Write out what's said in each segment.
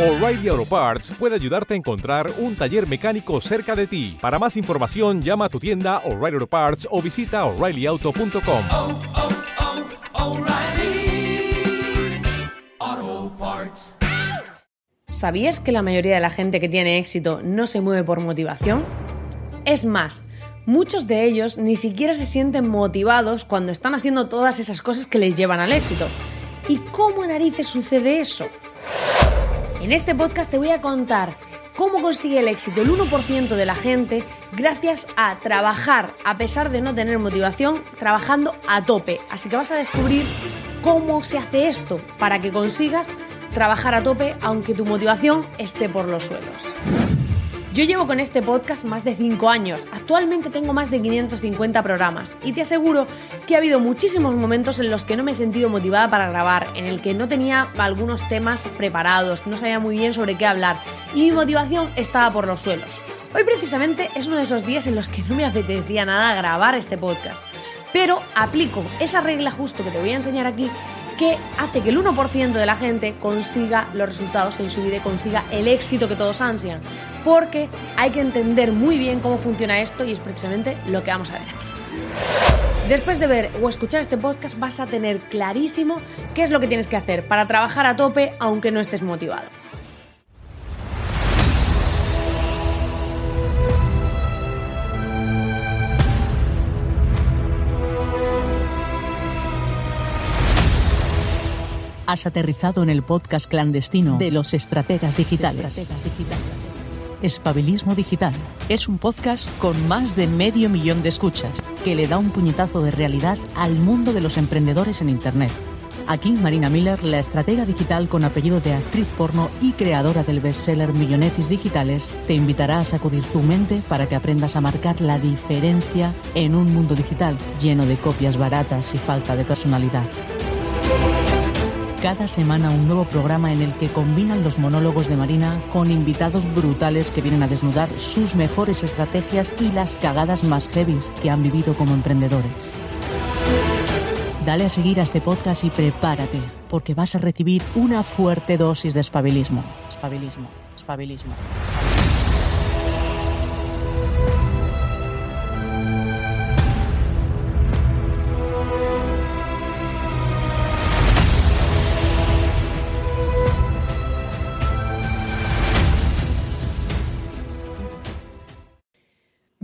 O'Reilly Auto Parts puede ayudarte a encontrar un taller mecánico cerca de ti. Para más información, llama a tu tienda O'Reilly Auto Parts o visita oreillyauto.com. oh, oh, O'Reilly Auto Parts. ¿Sabías que la mayoría de la gente que tiene éxito no se mueve por motivación? Es más, muchos de ellos ni siquiera se sienten motivados cuando están haciendo todas esas cosas que les llevan al éxito. ¿Y cómo narices sucede eso? En este podcast te voy a contar cómo consigue el éxito el 1% de la gente gracias a trabajar a pesar de no tener motivación, trabajando a tope. Así que vas a descubrir cómo se hace esto para que consigas trabajar a tope aunque tu motivación esté por los suelos. Yo llevo con este podcast más de 5 años, actualmente tengo más de 550 programas y te aseguro que ha habido muchísimos momentos en los que no me he sentido motivada para grabar, en el que no tenía algunos temas preparados, no sabía muy bien sobre qué hablar y mi motivación estaba por los suelos. Hoy precisamente es uno de esos días en los que no me apetecía nada grabar este podcast, pero aplico esa regla justo que te voy a enseñar aquí que hace que el 1% de la gente consiga los resultados en su vida y consiga el éxito que todos ansian. Porque hay que entender muy bien cómo funciona esto y es precisamente lo que vamos a ver aquí. Después de ver o escuchar este podcast vas a tener clarísimo qué es lo que tienes que hacer para trabajar a tope aunque no estés motivado. Has aterrizado en el podcast clandestino de los estrategas digitales. Espabilismo Digital es un podcast con más de medio millón de escuchas que le da un puñetazo de realidad al mundo de los emprendedores en Internet. Aquí Marina Miller, la estratega digital con apellido de actriz porno y creadora del bestseller Millonetis Digitales, te invitará a sacudir tu mente para que aprendas a marcar la diferencia en un mundo digital lleno de copias baratas y falta de personalidad. Cada semana un nuevo programa en el que combinan los monólogos de Marina con invitados brutales que vienen a desnudar sus mejores estrategias y las cagadas más heavies que han vivido como emprendedores. Dale a seguir a este podcast y prepárate, porque vas a recibir una fuerte dosis de espabilismo. Espabilismo, espabilismo.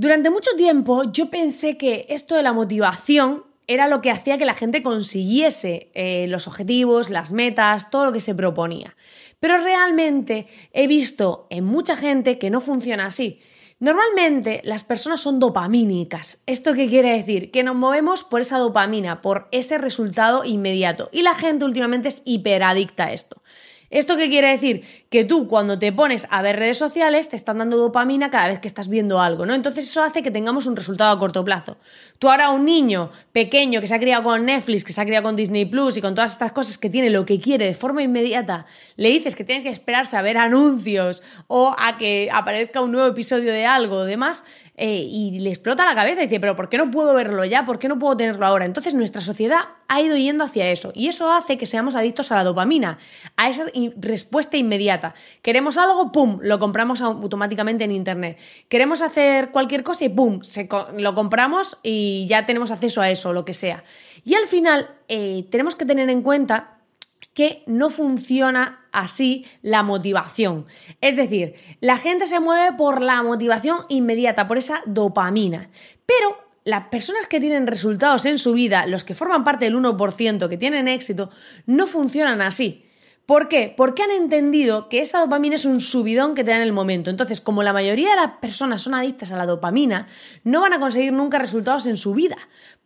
Durante mucho tiempo yo pensé que esto de la motivación era lo que hacía que la gente consiguiese eh, los objetivos, las metas, todo lo que se proponía. Pero realmente he visto en mucha gente que no funciona así. Normalmente las personas son dopamínicas. ¿Esto qué quiere decir? Que nos movemos por esa dopamina, por ese resultado inmediato. Y la gente últimamente es hiperadicta a esto. ¿Esto qué quiere decir? Que tú cuando te pones a ver redes sociales te están dando dopamina cada vez que estás viendo algo, ¿no? Entonces eso hace que tengamos un resultado a corto plazo. Tú ahora un niño pequeño que se ha criado con Netflix, que se ha criado con Disney Plus y con todas estas cosas que tiene lo que quiere de forma inmediata, le dices que tiene que esperarse a ver anuncios o a que aparezca un nuevo episodio de algo o demás, eh, y le explota la cabeza y dice, pero ¿por qué no puedo verlo ya? ¿Por qué no puedo tenerlo ahora? Entonces nuestra sociedad ha ido yendo hacia eso y eso hace que seamos adictos a la dopamina, a esa respuesta inmediata. Queremos algo, ¡pum!, lo compramos automáticamente en Internet. Queremos hacer cualquier cosa y ¡pum!, se lo compramos y ya tenemos acceso a eso, lo que sea. Y al final eh, tenemos que tener en cuenta que no funciona así la motivación. Es decir, la gente se mueve por la motivación inmediata, por esa dopamina. Pero las personas que tienen resultados en su vida, los que forman parte del 1% que tienen éxito, no funcionan así. ¿Por qué? Porque han entendido que esa dopamina es un subidón que te da en el momento. Entonces, como la mayoría de las personas son adictas a la dopamina, no van a conseguir nunca resultados en su vida,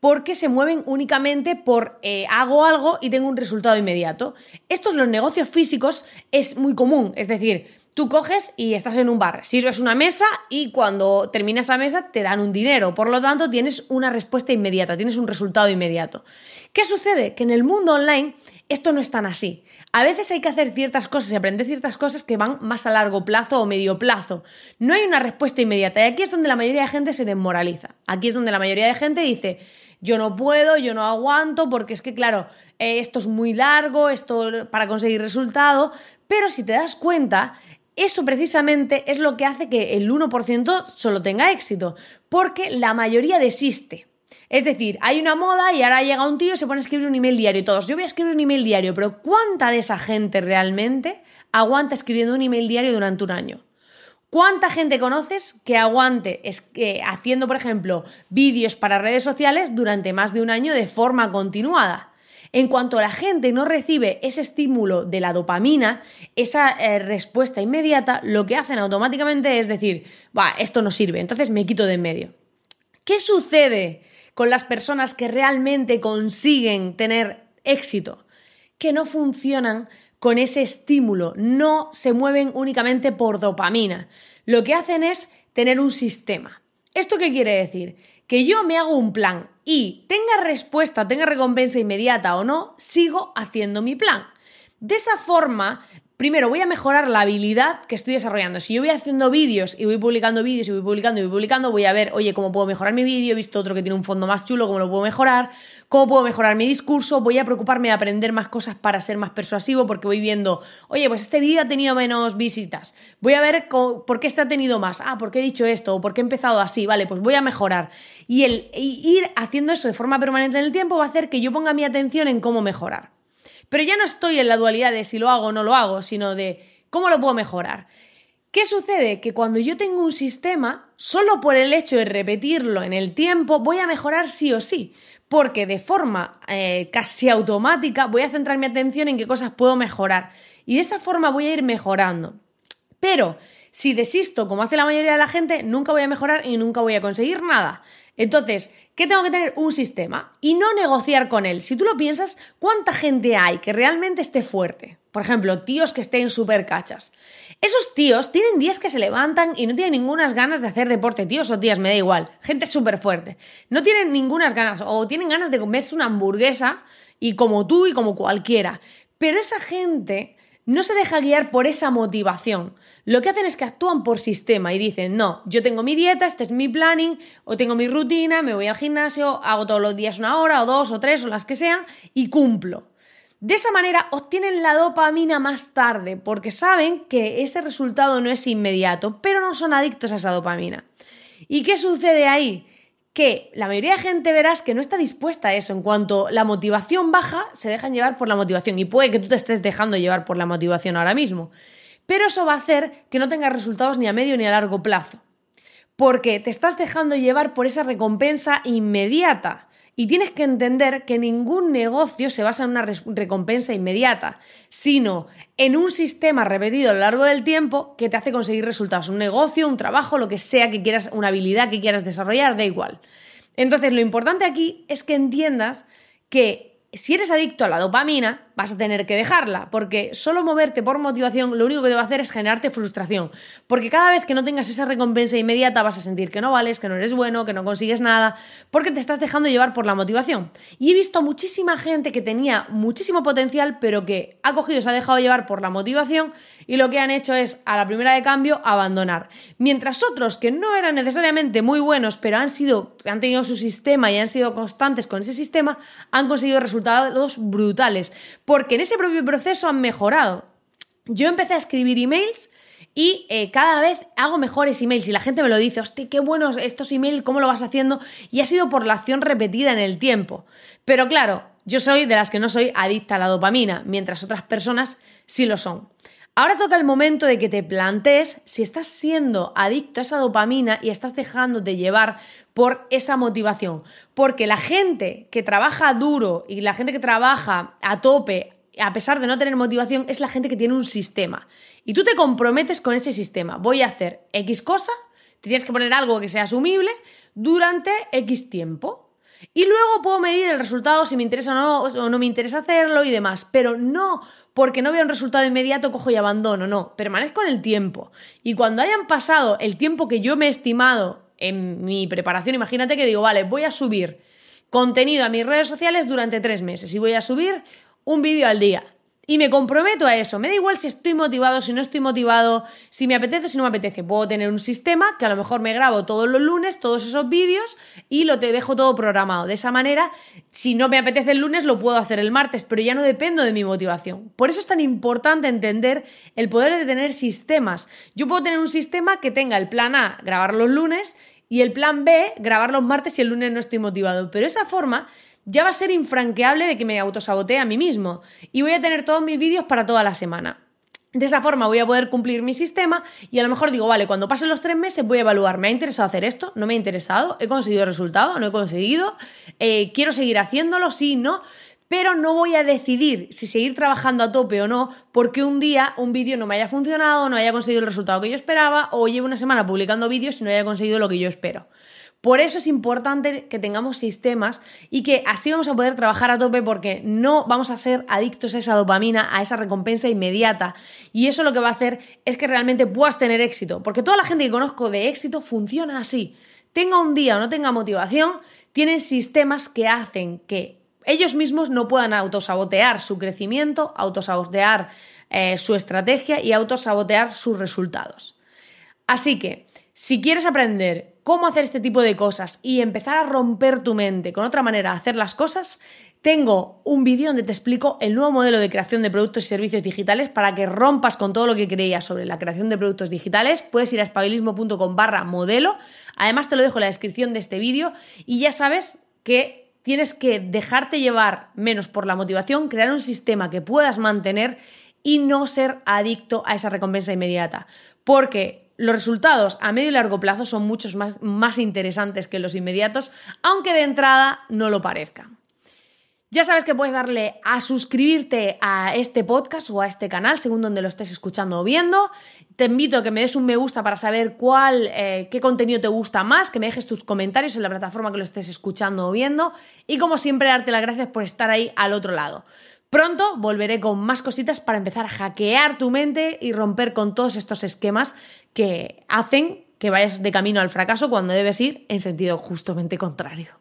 porque se mueven únicamente por eh, hago algo y tengo un resultado inmediato. Esto en los negocios físicos es muy común, es decir, Tú coges y estás en un bar, sirves una mesa y cuando termina esa mesa te dan un dinero. Por lo tanto, tienes una respuesta inmediata, tienes un resultado inmediato. ¿Qué sucede? Que en el mundo online esto no es tan así. A veces hay que hacer ciertas cosas y aprender ciertas cosas que van más a largo plazo o medio plazo. No hay una respuesta inmediata y aquí es donde la mayoría de gente se desmoraliza. Aquí es donde la mayoría de gente dice, yo no puedo, yo no aguanto, porque es que, claro, eh, esto es muy largo, esto para conseguir resultado, Pero si te das cuenta, eso precisamente es lo que hace que el 1% solo tenga éxito, porque la mayoría desiste. Es decir, hay una moda y ahora llega un tío y se pone a escribir un email diario todos, yo voy a escribir un email diario, pero ¿cuánta de esa gente realmente aguanta escribiendo un email diario durante un año? ¿Cuánta gente conoces que aguante haciendo, por ejemplo, vídeos para redes sociales durante más de un año de forma continuada? En cuanto la gente no recibe ese estímulo de la dopamina, esa eh, respuesta inmediata, lo que hacen automáticamente es decir, va, esto no sirve, entonces me quito de en medio. ¿Qué sucede con las personas que realmente consiguen tener éxito? Que no funcionan con ese estímulo, no se mueven únicamente por dopamina. Lo que hacen es tener un sistema. ¿Esto qué quiere decir? Que yo me hago un plan y tenga respuesta, tenga recompensa inmediata o no, sigo haciendo mi plan. De esa forma primero voy a mejorar la habilidad que estoy desarrollando. Si yo voy haciendo vídeos y voy publicando vídeos y voy publicando y voy publicando, voy a ver, oye, cómo puedo mejorar mi vídeo, he visto otro que tiene un fondo más chulo, cómo lo puedo mejorar, cómo puedo mejorar mi discurso, voy a preocuparme de aprender más cosas para ser más persuasivo porque voy viendo, oye, pues este vídeo ha tenido menos visitas, voy a ver por qué este ha tenido más, ah, por qué he dicho esto o por qué he empezado así, vale, pues voy a mejorar. Y el ir haciendo eso de forma permanente en el tiempo va a hacer que yo ponga mi atención en cómo mejorar. Pero ya no estoy en la dualidad de si lo hago o no lo hago, sino de cómo lo puedo mejorar. ¿Qué sucede? Que cuando yo tengo un sistema, solo por el hecho de repetirlo en el tiempo, voy a mejorar sí o sí, porque de forma eh, casi automática voy a centrar mi atención en qué cosas puedo mejorar. Y de esa forma voy a ir mejorando. Pero si desisto, como hace la mayoría de la gente, nunca voy a mejorar y nunca voy a conseguir nada. Entonces, ¿qué tengo que tener? Un sistema y no negociar con él. Si tú lo piensas, ¿cuánta gente hay que realmente esté fuerte? Por ejemplo, tíos que estén súper cachas. Esos tíos tienen días que se levantan y no tienen ninguna ganas de hacer deporte, tíos o tías, me da igual. Gente súper fuerte. No tienen ninguna ganas o tienen ganas de comerse una hamburguesa y como tú y como cualquiera. Pero esa gente no se deja guiar por esa motivación. Lo que hacen es que actúan por sistema y dicen, no, yo tengo mi dieta, este es mi planning, o tengo mi rutina, me voy al gimnasio, hago todos los días una hora, o dos, o tres, o las que sean, y cumplo. De esa manera obtienen la dopamina más tarde, porque saben que ese resultado no es inmediato, pero no son adictos a esa dopamina. ¿Y qué sucede ahí? Que la mayoría de gente verás que no está dispuesta a eso. En cuanto la motivación baja, se dejan llevar por la motivación. Y puede que tú te estés dejando llevar por la motivación ahora mismo. Pero eso va a hacer que no tengas resultados ni a medio ni a largo plazo. Porque te estás dejando llevar por esa recompensa inmediata. Y tienes que entender que ningún negocio se basa en una recompensa inmediata, sino en un sistema repetido a lo largo del tiempo que te hace conseguir resultados. Un negocio, un trabajo, lo que sea que quieras, una habilidad que quieras desarrollar, da igual. Entonces, lo importante aquí es que entiendas que si eres adicto a la dopamina, vas a tener que dejarla, porque solo moverte por motivación lo único que te va a hacer es generarte frustración, porque cada vez que no tengas esa recompensa inmediata vas a sentir que no vales, que no eres bueno, que no consigues nada, porque te estás dejando llevar por la motivación. Y he visto muchísima gente que tenía muchísimo potencial, pero que ha cogido, se ha dejado llevar por la motivación y lo que han hecho es, a la primera de cambio, abandonar. Mientras otros que no eran necesariamente muy buenos, pero han sido, han tenido su sistema y han sido constantes con ese sistema, han conseguido resultados brutales porque en ese propio proceso han mejorado. Yo empecé a escribir emails y eh, cada vez hago mejores emails y la gente me lo dice, hostia, qué buenos estos emails, ¿cómo lo vas haciendo? Y ha sido por la acción repetida en el tiempo. Pero claro, yo soy de las que no soy adicta a la dopamina, mientras otras personas sí lo son. Ahora toca el momento de que te plantees si estás siendo adicto a esa dopamina y estás dejándote llevar por esa motivación. Porque la gente que trabaja duro y la gente que trabaja a tope, a pesar de no tener motivación, es la gente que tiene un sistema. Y tú te comprometes con ese sistema. Voy a hacer X cosa, te tienes que poner algo que sea asumible durante X tiempo. Y luego puedo medir el resultado si me interesa o no, no me interesa hacerlo y demás. Pero no porque no veo un resultado inmediato, cojo y abandono. No, permanezco en el tiempo. Y cuando hayan pasado el tiempo que yo me he estimado en mi preparación, imagínate que digo, vale, voy a subir contenido a mis redes sociales durante tres meses y voy a subir un vídeo al día. Y me comprometo a eso. Me da igual si estoy motivado, si no estoy motivado, si me apetece, si no me apetece. Puedo tener un sistema que a lo mejor me grabo todos los lunes, todos esos vídeos y lo te dejo todo programado. De esa manera, si no me apetece el lunes, lo puedo hacer el martes, pero ya no dependo de mi motivación. Por eso es tan importante entender el poder de tener sistemas. Yo puedo tener un sistema que tenga el plan A, grabar los lunes, y el plan B, grabar los martes si el lunes no estoy motivado. Pero esa forma ya va a ser infranqueable de que me autosabotee a mí mismo y voy a tener todos mis vídeos para toda la semana. De esa forma voy a poder cumplir mi sistema y a lo mejor digo, vale, cuando pasen los tres meses voy a evaluar, ¿me ha interesado hacer esto? ¿No me ha interesado? ¿He conseguido resultado? ¿No he conseguido? Eh, ¿Quiero seguir haciéndolo? Sí, no. Pero no voy a decidir si seguir trabajando a tope o no porque un día un vídeo no me haya funcionado, no haya conseguido el resultado que yo esperaba o llevo una semana publicando vídeos y no haya conseguido lo que yo espero. Por eso es importante que tengamos sistemas y que así vamos a poder trabajar a tope porque no vamos a ser adictos a esa dopamina, a esa recompensa inmediata. Y eso lo que va a hacer es que realmente puedas tener éxito. Porque toda la gente que conozco de éxito funciona así. Tenga un día o no tenga motivación, tienen sistemas que hacen que ellos mismos no puedan autosabotear su crecimiento, autosabotear eh, su estrategia y autosabotear sus resultados. Así que, si quieres aprender cómo hacer este tipo de cosas y empezar a romper tu mente con otra manera de hacer las cosas, tengo un vídeo donde te explico el nuevo modelo de creación de productos y servicios digitales para que rompas con todo lo que creías sobre la creación de productos digitales. Puedes ir a espabilismo.com barra modelo. Además te lo dejo en la descripción de este vídeo y ya sabes que tienes que dejarte llevar menos por la motivación, crear un sistema que puedas mantener y no ser adicto a esa recompensa inmediata. Porque los resultados a medio y largo plazo son muchos más, más interesantes que los inmediatos, aunque de entrada no lo parezca. Ya sabes que puedes darle a suscribirte a este podcast o a este canal, según donde lo estés escuchando o viendo. Te invito a que me des un me gusta para saber cuál, eh, qué contenido te gusta más, que me dejes tus comentarios en la plataforma que lo estés escuchando o viendo. Y como siempre, darte las gracias por estar ahí al otro lado. Pronto volveré con más cositas para empezar a hackear tu mente y romper con todos estos esquemas que hacen que vayas de camino al fracaso cuando debes ir en sentido justamente contrario.